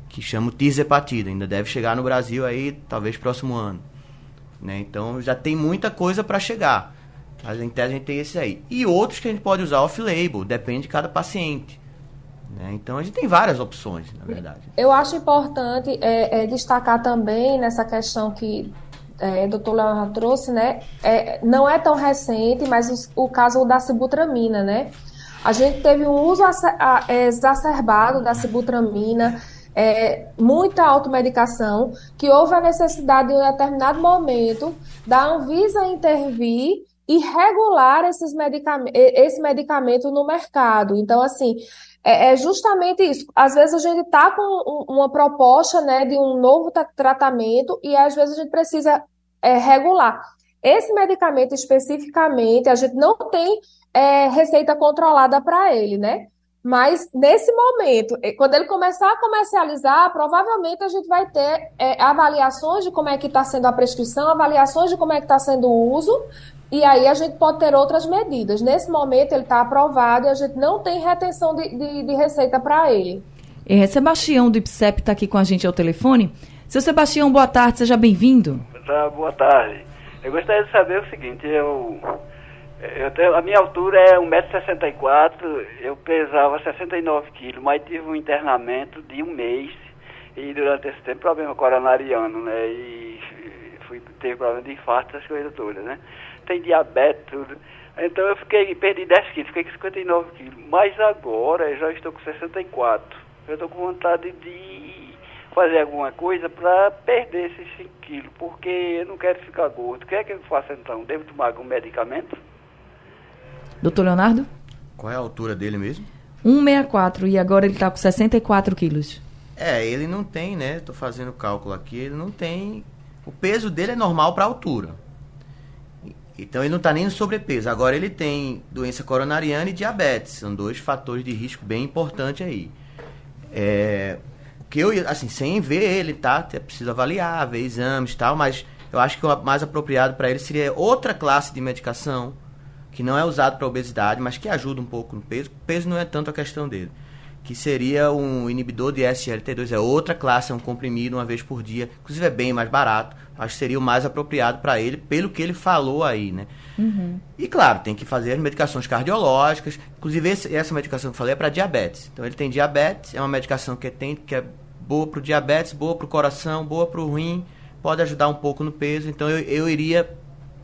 que chama o tirzepatida. Ainda deve chegar no Brasil aí talvez próximo ano. Né? Então já tem muita coisa para chegar. Mas em tese a gente tem esse aí. E outros que a gente pode usar off-label, depende de cada paciente. Né? Então a gente tem várias opções, na verdade.
Eu acho importante é, é, destacar também nessa questão que é, doutor Leonardo trouxe, né? É, não é tão recente, mas o, caso da sibutramina, né? A gente teve um uso exacerbado da sibutramina é, muita automedicação, que houve a necessidade de um determinado momento da Anvisa intervir e regular esses medicam esse medicamento no mercado. Então, assim, é, é justamente isso. Às vezes a gente está com uma proposta né, de um novo tratamento e às vezes a gente precisa é, regular. Esse medicamento especificamente, a gente não tem é, receita controlada para ele, né? Mas nesse momento, eh, quando ele começar a comercializar, provavelmente a gente vai ter é, avaliações de como é que está sendo a prescrição, avaliações de como é que está sendo o uso, e aí a gente pode ter outras medidas. Nesse momento ele está aprovado e a gente não tem retenção de, de, de receita para ele.
É, Sebastião do IPSEP está aqui com a gente ao telefone. Seu Sebastião, boa tarde, seja bem-vindo.
Tá, boa tarde. Eu gostaria de saber o seguinte, eu, eu tenho, a minha altura é 1,64m, eu pesava 69 quilos, mas tive um internamento de um mês e durante esse tempo problema coronariano, né? E fui, teve problema de infarto, essas coisas todas, né? Tem diabetes, tudo. Então eu fiquei, perdi 10 quilos, fiquei com 59 quilos. Mas agora eu já estou com 64. Eu estou com vontade de fazer alguma coisa para perder esses 5 quilos, porque eu não quero ficar gordo. O que é que eu faço então? Devo tomar algum medicamento?
Doutor Leonardo?
Qual é a altura dele mesmo?
164 e agora ele está com 64 quilos.
É, ele não tem, né? Tô fazendo cálculo aqui, ele não tem. O peso dele é normal para altura. Então ele não está nem no sobrepeso. Agora ele tem doença coronariana e diabetes. São dois fatores de risco bem importantes aí. É, que eu, assim, sem ver ele, tá? Preciso avaliar, ver exames e tal, mas eu acho que o mais apropriado para ele seria outra classe de medicação que não é usado para obesidade, mas que ajuda um pouco no peso. O peso não é tanto a questão dele. Que seria um inibidor de SLT2, é outra classe, é um comprimido uma vez por dia. Inclusive é bem mais barato. Acho que seria o mais apropriado para ele, pelo que ele falou aí, né? Uhum. E claro, tem que fazer as medicações cardiológicas. Inclusive, esse, essa medicação que eu falei é para diabetes. Então, ele tem diabetes, é uma medicação que, tem, que é boa para o diabetes, boa para o coração, boa para o rim, pode ajudar um pouco no peso. Então, eu, eu iria,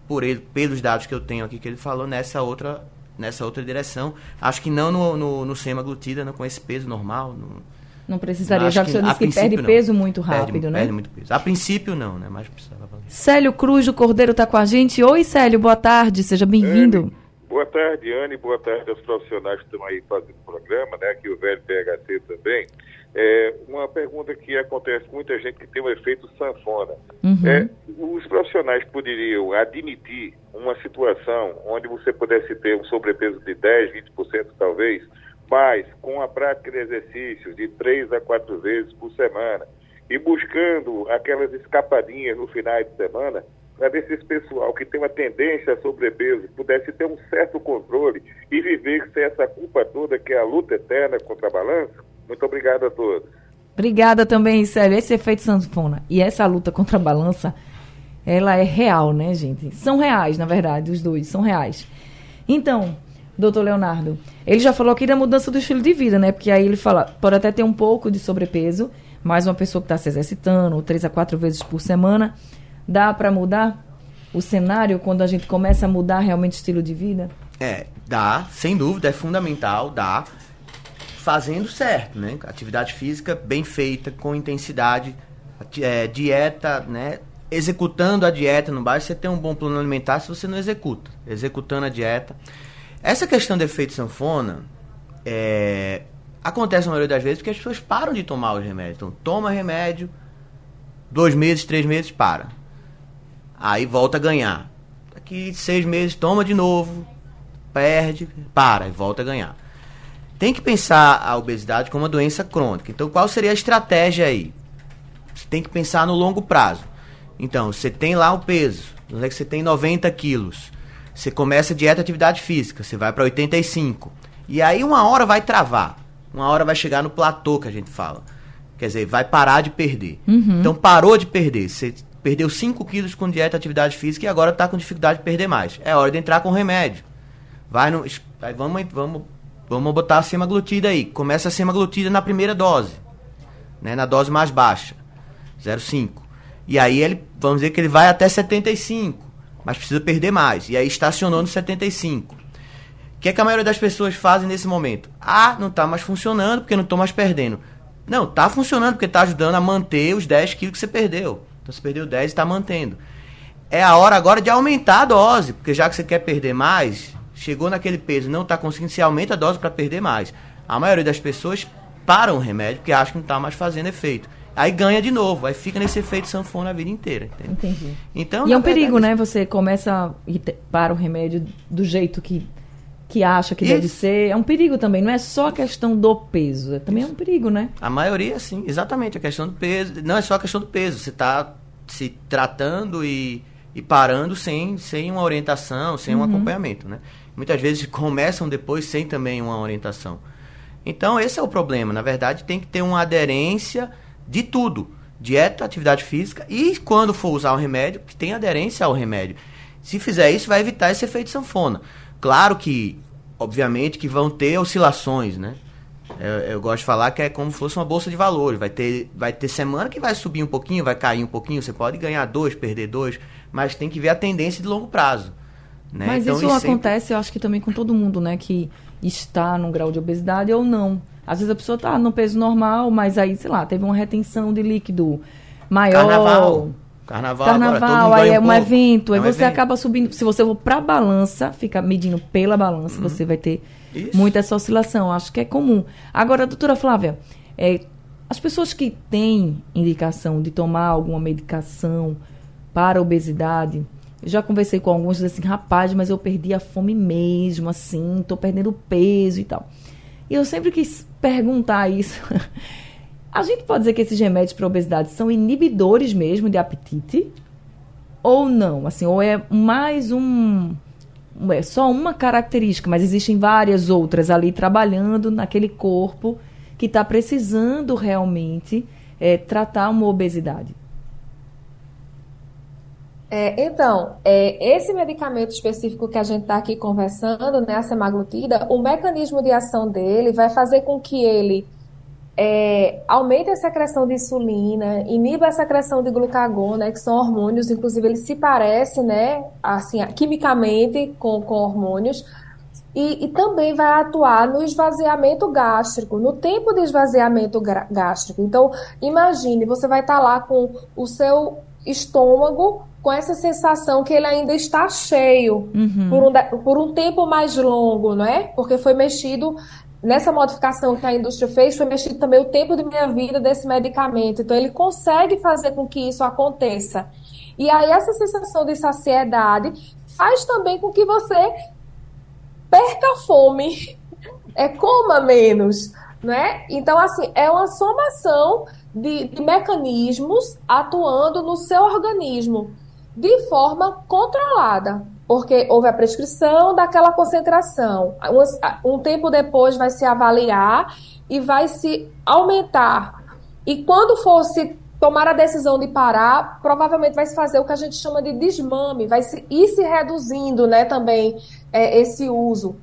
por ele, pelos dados que eu tenho aqui que ele falou, nessa outra, nessa outra direção. Acho que não no, no, no semaglutida, não com esse peso normal. No,
não precisaria, já que o senhor disse que perde não. peso muito rápido,
perde,
né?
Perde muito peso. A princípio não, né? Mas precisava
valer. Célio Cruz do Cordeiro está com a gente. Oi, Célio, boa tarde, seja bem-vindo.
Boa tarde, Anne, boa tarde aos profissionais que estão aí fazendo o programa, né? Aqui o velho PHT também. É, uma pergunta que acontece com muita gente que tem o um efeito sanfona. Uhum. É, os profissionais poderiam admitir uma situação onde você pudesse ter um sobrepeso de 10, 20% talvez, mas com a prática de exercícios de três a quatro vezes por semana e buscando aquelas escapadinhas no final de semana, para ver se esse pessoal que tem uma tendência a sobrepeso pudesse ter um certo controle e viver sem essa culpa toda que é a luta eterna contra a balança? Muito obrigado a todos.
Obrigada também, Célio. Esse efeito sanfona e essa luta contra a balança, ela é real, né, gente? São reais, na verdade, os dois são reais. Então, doutor Leonardo. Ele já falou aqui da mudança do estilo de vida, né? Porque aí ele fala, pode até ter um pouco de sobrepeso, mas uma pessoa que está se exercitando, três a quatro vezes por semana, dá para mudar o cenário quando a gente começa a mudar realmente o estilo de vida?
É, dá, sem dúvida, é fundamental, dá. Fazendo certo, né? Atividade física bem feita, com intensidade, é, dieta, né? Executando a dieta, não basta você ter um bom plano alimentar se você não executa. Executando a dieta. Essa questão do efeito sanfona é, acontece na maioria das vezes porque as pessoas param de tomar os remédios. Então, toma remédio, dois meses, três meses, para. Aí volta a ganhar. Daqui seis meses, toma de novo, perde, para e volta a ganhar. Tem que pensar a obesidade como uma doença crônica. Então, qual seria a estratégia aí? Você tem que pensar no longo prazo. Então, você tem lá o peso, não é que você tem 90 quilos. Você começa dieta atividade física, você vai para 85. E aí uma hora vai travar. Uma hora vai chegar no platô que a gente fala. Quer dizer, vai parar de perder. Uhum. Então parou de perder. Você perdeu 5 quilos com dieta atividade física e agora está com dificuldade de perder mais. É hora de entrar com remédio. Vai no. Vamos, vamos, vamos botar a semaglutida aí. Começa a semaglutida na primeira dose. Né, na dose mais baixa. 0,5. E aí ele, vamos dizer que ele vai até 75 mas precisa perder mais. E aí estacionou no 75. O que, é que a maioria das pessoas fazem nesse momento? Ah, não está mais funcionando porque não estou mais perdendo. Não, tá funcionando porque tá ajudando a manter os 10 quilos que você perdeu. Então você perdeu 10 e está mantendo. É a hora agora de aumentar a dose, porque já que você quer perder mais, chegou naquele peso, não está conseguindo, se aumenta a dose para perder mais. A maioria das pessoas param o remédio porque acham que não está mais fazendo efeito. Aí ganha de novo, aí fica nesse efeito sanfona a vida inteira. Entendeu?
Entendi. Então, e é um perigo, né? Você começa e para o remédio do jeito que, que acha que Isso. deve ser. É um perigo também, não é só a questão do peso, é também Isso. é um perigo, né?
A maioria, sim, exatamente. A questão do peso. Não é só a questão do peso. Você está se tratando e, e parando sem, sem uma orientação, sem uhum. um acompanhamento, né? Muitas vezes começam depois sem também uma orientação. Então, esse é o problema. Na verdade, tem que ter uma aderência de tudo: dieta, atividade física e, quando for usar o remédio, que tenha aderência ao remédio. Se fizer isso, vai evitar esse efeito sanfona. Claro que, obviamente, que vão ter oscilações, né? Eu, eu, gosto de falar que é como se fosse uma bolsa de valores. Vai ter, vai ter semana que vai subir um pouquinho, vai cair um pouquinho. Você pode ganhar dois, perder dois, mas tem que ver a tendência de longo prazo. Né?
Mas então, isso acontece, sempre... eu acho que também com todo mundo, né? Que está num grau de obesidade ou não. Às vezes a pessoa está no peso normal, mas aí, sei lá, teve uma retenção de líquido maior.
Carnaval. Carnaval,
Carnaval aí é um, um evento, é aí um você evento. acaba subindo. Se você for para a balança, fica medindo pela balança, uhum. você vai ter Isso. muita essa oscilação. Acho que é comum. Agora, doutora Flávia, é, as pessoas que têm indicação de tomar alguma medicação para obesidade, já conversei com alguns assim, rapaz, mas eu perdi a fome mesmo, assim, tô perdendo peso e tal. E eu sempre quis perguntar isso. A gente pode dizer que esses remédios para obesidade são inibidores mesmo de apetite? Ou não? Assim, ou é mais um. É só uma característica, mas existem várias outras ali trabalhando naquele corpo que está precisando realmente é, tratar uma obesidade.
É, então, é, esse medicamento específico que a gente está aqui conversando, né, a semaglutida, o mecanismo de ação dele vai fazer com que ele é, aumente a secreção de insulina, iniba a secreção de glucagon, né, que são hormônios, inclusive ele se parece, né, assim, quimicamente com, com hormônios, e, e, também vai atuar no esvaziamento gástrico, no tempo de esvaziamento gástrico. Então, imagine, você vai estar tá lá com o seu estômago com essa sensação que ele ainda está cheio uhum. por, um, por um tempo mais longo, não é? Porque foi mexido nessa modificação que a indústria fez, foi mexido também o tempo de minha vida desse medicamento. Então, ele consegue fazer com que isso aconteça. E aí, essa sensação de saciedade faz também com que você perca a fome, é, coma menos, né? Então, assim, é uma somação de, de mecanismos atuando no seu organismo de forma controlada, porque houve a prescrição daquela concentração. Um, um tempo depois vai se avaliar e vai se aumentar. E quando fosse tomar a decisão de parar, provavelmente vai se fazer o que a gente chama de desmame, vai se, ir se reduzindo né, também é, esse uso.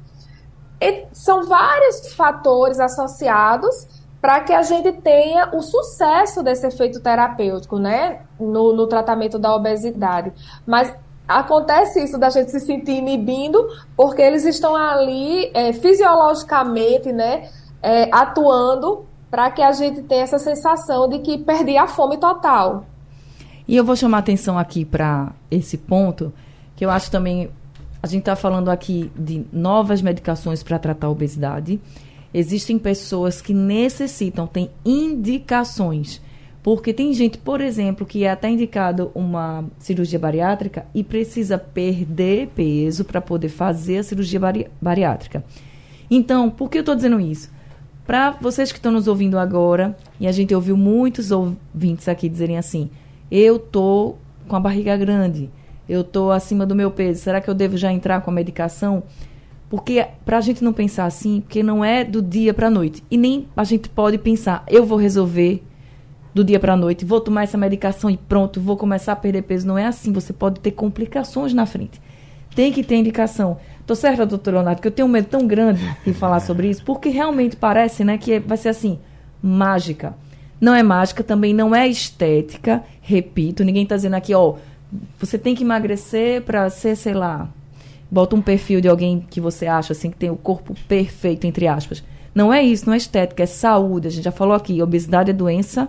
E são vários fatores associados para que a gente tenha o sucesso desse efeito terapêutico, né, no, no tratamento da obesidade. Mas acontece isso da gente se sentir inibindo, porque eles estão ali é, fisiologicamente, né, é, atuando para que a gente tenha essa sensação de que perdi a fome total.
E eu vou chamar atenção aqui para esse ponto, que eu acho também a gente está falando aqui de novas medicações para tratar a obesidade Existem pessoas que necessitam, têm indicações. Porque tem gente, por exemplo, que é até indicado uma cirurgia bariátrica e precisa perder peso para poder fazer a cirurgia bari bariátrica. Então, por que eu estou dizendo isso? Para vocês que estão nos ouvindo agora, e a gente ouviu muitos ouvintes aqui dizerem assim: eu tô com a barriga grande, eu tô acima do meu peso, será que eu devo já entrar com a medicação? Porque para a gente não pensar assim, porque não é do dia para a noite. E nem a gente pode pensar, eu vou resolver do dia para a noite, vou tomar essa medicação e pronto, vou começar a perder peso. Não é assim, você pode ter complicações na frente. Tem que ter indicação. Tô certa, doutor Leonardo, que eu tenho um medo tão grande de falar sobre isso, porque realmente parece né, que vai ser assim, mágica. Não é mágica, também não é estética. Repito, ninguém está dizendo aqui, ó, você tem que emagrecer para ser, sei lá, bota um perfil de alguém que você acha assim que tem o corpo perfeito entre aspas. Não é isso, não é estética, é saúde. A gente já falou aqui, obesidade é doença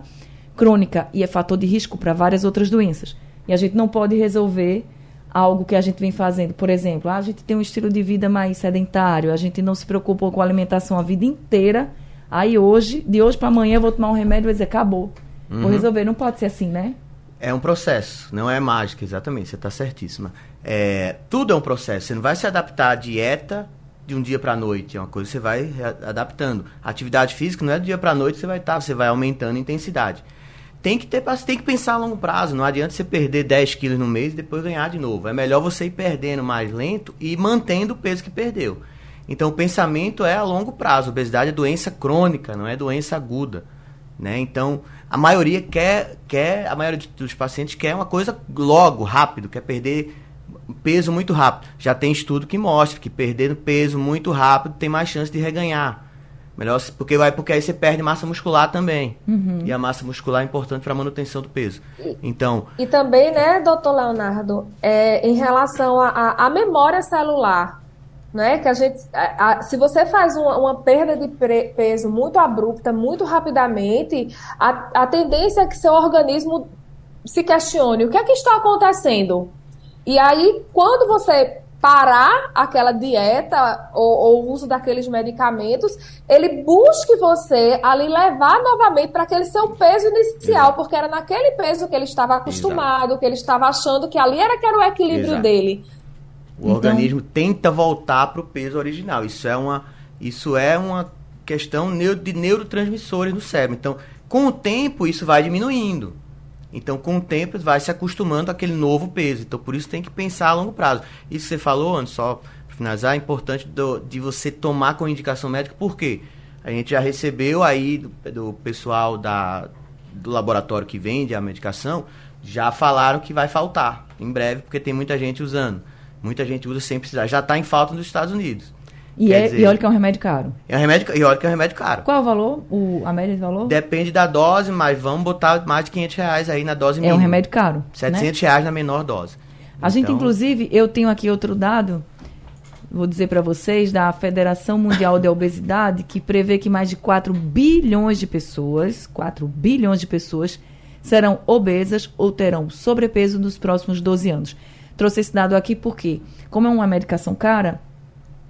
crônica e é fator de risco para várias outras doenças. E a gente não pode resolver algo que a gente vem fazendo. Por exemplo, ah, a gente tem um estilo de vida mais sedentário, a gente não se preocupa com a alimentação a vida inteira. Aí hoje, de hoje para amanhã, eu vou tomar um remédio e vai dizer, acabou. Uhum. Vou resolver. Não pode ser assim, né?
É um processo, não é mágica, exatamente, você está certíssima. É, tudo é um processo, você não vai se adaptar à dieta de um dia para a noite, é uma coisa que você vai adaptando. Atividade física não é do dia para a noite, você vai estar, tá, você vai aumentando a intensidade tem que ter tem que pensar a longo prazo. Não adianta você perder 10 quilos no mês e depois ganhar de novo. É melhor você ir perdendo mais lento e mantendo o peso que perdeu. Então o pensamento é a longo prazo. Obesidade é doença crônica, não é doença aguda. Né? Então a maioria quer, quer, a maioria dos pacientes quer uma coisa logo, rápido, quer perder peso muito rápido. Já tem estudo que mostra que perdendo peso muito rápido tem mais chance de reganhar. Melhor, porque vai porque aí você perde massa muscular também. Uhum. E a massa muscular é importante para a manutenção do peso. Então.
E também, né, doutor Leonardo, é, em relação à memória celular, né? Que a gente, a, a, se você faz uma, uma perda de pre, peso muito abrupta, muito rapidamente, a, a tendência é que seu organismo se questione o que é que está acontecendo. E aí, quando você parar aquela dieta ou, o uso daqueles medicamentos, ele busque você ali levar novamente para aquele seu peso inicial, Exato. porque era naquele peso que ele estava acostumado, Exato. que ele estava achando que ali era que era o equilíbrio Exato. dele.
O então... organismo tenta voltar para o peso original. Isso é uma, isso é uma questão de neurotransmissores no cérebro. Então, com o tempo, isso vai diminuindo. Então, com o tempo, vai se acostumando àquele novo peso. Então, por isso tem que pensar a longo prazo. Isso que você falou, antes, só para finalizar, é importante do, de você tomar com indicação médica, por quê? A gente já recebeu aí do, do pessoal da, do laboratório que vende a medicação, já falaram que vai faltar em breve, porque tem muita gente usando. Muita gente usa sem precisar. Já está em falta nos Estados Unidos.
E, é, dizer, e olha que é um remédio caro.
É um remédio, e olha que é um remédio caro.
Qual é o valor? O, a média de valor?
Depende da dose, mas vamos botar mais de 500 reais aí na dose mínima.
É um remédio caro.
700 né? reais na menor dose.
A então... gente, inclusive, eu tenho aqui outro dado, vou dizer para vocês, da Federação Mundial de Obesidade, que prevê que mais de 4 bilhões de pessoas, 4 bilhões de pessoas, serão obesas ou terão sobrepeso nos próximos 12 anos. Trouxe esse dado aqui porque, como é uma medicação cara,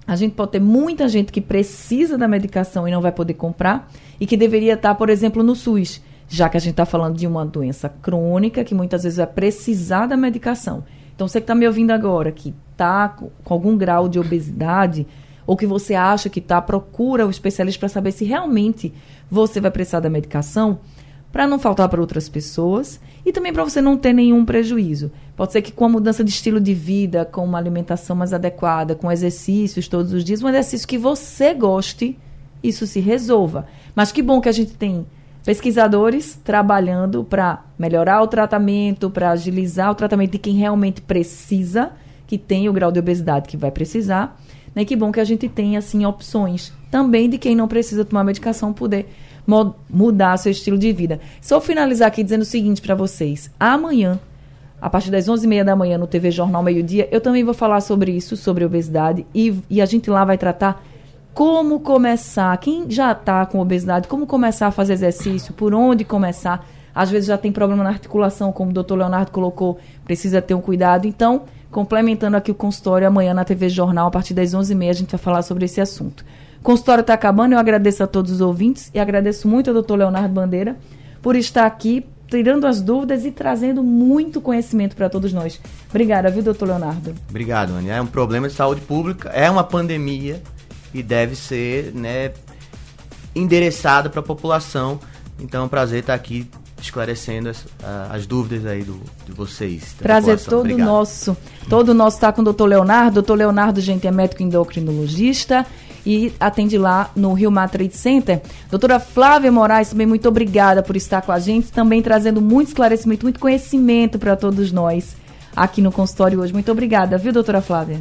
a gente pode ter muita gente que precisa da medicação e não vai poder comprar e que deveria estar, por exemplo, no SUS, já que a gente está falando de uma doença crônica que muitas vezes vai precisar da medicação. Então, você que está me ouvindo agora, que está com algum grau de obesidade ou que você acha que está, procura o especialista para saber se realmente você vai precisar da medicação para não faltar para outras pessoas e também para você não ter nenhum prejuízo. Pode ser que com a mudança de estilo de vida, com uma alimentação mais adequada, com exercícios todos os dias, um exercício que você goste, isso se resolva. Mas que bom que a gente tem pesquisadores trabalhando para melhorar o tratamento, para agilizar o tratamento de quem realmente precisa, que tem o grau de obesidade que vai precisar. Né? Que bom que a gente tem assim opções também de quem não precisa tomar medicação poder mudar seu estilo de vida. Só finalizar aqui dizendo o seguinte para vocês. Amanhã, a partir das 11h30 da manhã no TV Jornal Meio Dia, eu também vou falar sobre isso, sobre obesidade, e, e a gente lá vai tratar como começar, quem já está com obesidade, como começar a fazer exercício, por onde começar. Às vezes já tem problema na articulação, como o doutor Leonardo colocou, precisa ter um cuidado. Então, complementando aqui o consultório, amanhã na TV Jornal, a partir das 11h30, a gente vai falar sobre esse assunto. O consultório está acabando, eu agradeço a todos os ouvintes e agradeço muito ao doutor Leonardo Bandeira por estar aqui, tirando as dúvidas e trazendo muito conhecimento para todos nós. Obrigada, viu, doutor Leonardo?
Obrigado, Anny. É um problema de saúde pública, é uma pandemia e deve ser né, endereçado para a população. Então é um prazer estar aqui esclarecendo as, as dúvidas aí do, de vocês.
Prazer todo Obrigado. nosso. Todo nosso está com o doutor Leonardo. Doutor Leonardo, gente, é médico endocrinologista e atende lá no Rio Mar Trade Center. Doutora Flávia Moraes, também muito obrigada por estar com a gente, também trazendo muito esclarecimento, muito conhecimento para todos nós aqui no consultório hoje. Muito obrigada, viu, doutora Flávia?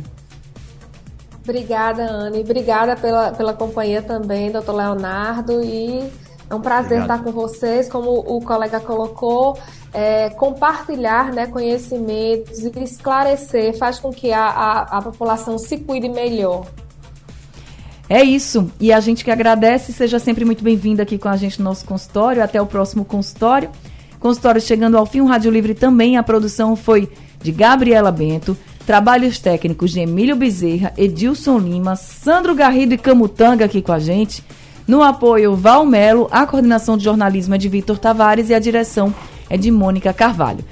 Obrigada, Anne. Obrigada pela, pela companhia também, doutor Leonardo. E é um prazer Obrigado. estar com vocês, como o colega colocou, é, compartilhar né, conhecimentos e esclarecer faz com que a, a, a população se cuide melhor.
É isso. E a gente que agradece, seja sempre muito bem-vindo aqui com a gente no nosso consultório. Até o próximo consultório. Consultório chegando ao fim, o Rádio Livre também. A produção foi de Gabriela Bento. Trabalhos técnicos de Emílio Bezerra, Edilson Lima, Sandro Garrido e Camutanga aqui com a gente. No apoio, Val Melo, a coordenação de jornalismo é de Vitor Tavares e a direção é de Mônica Carvalho.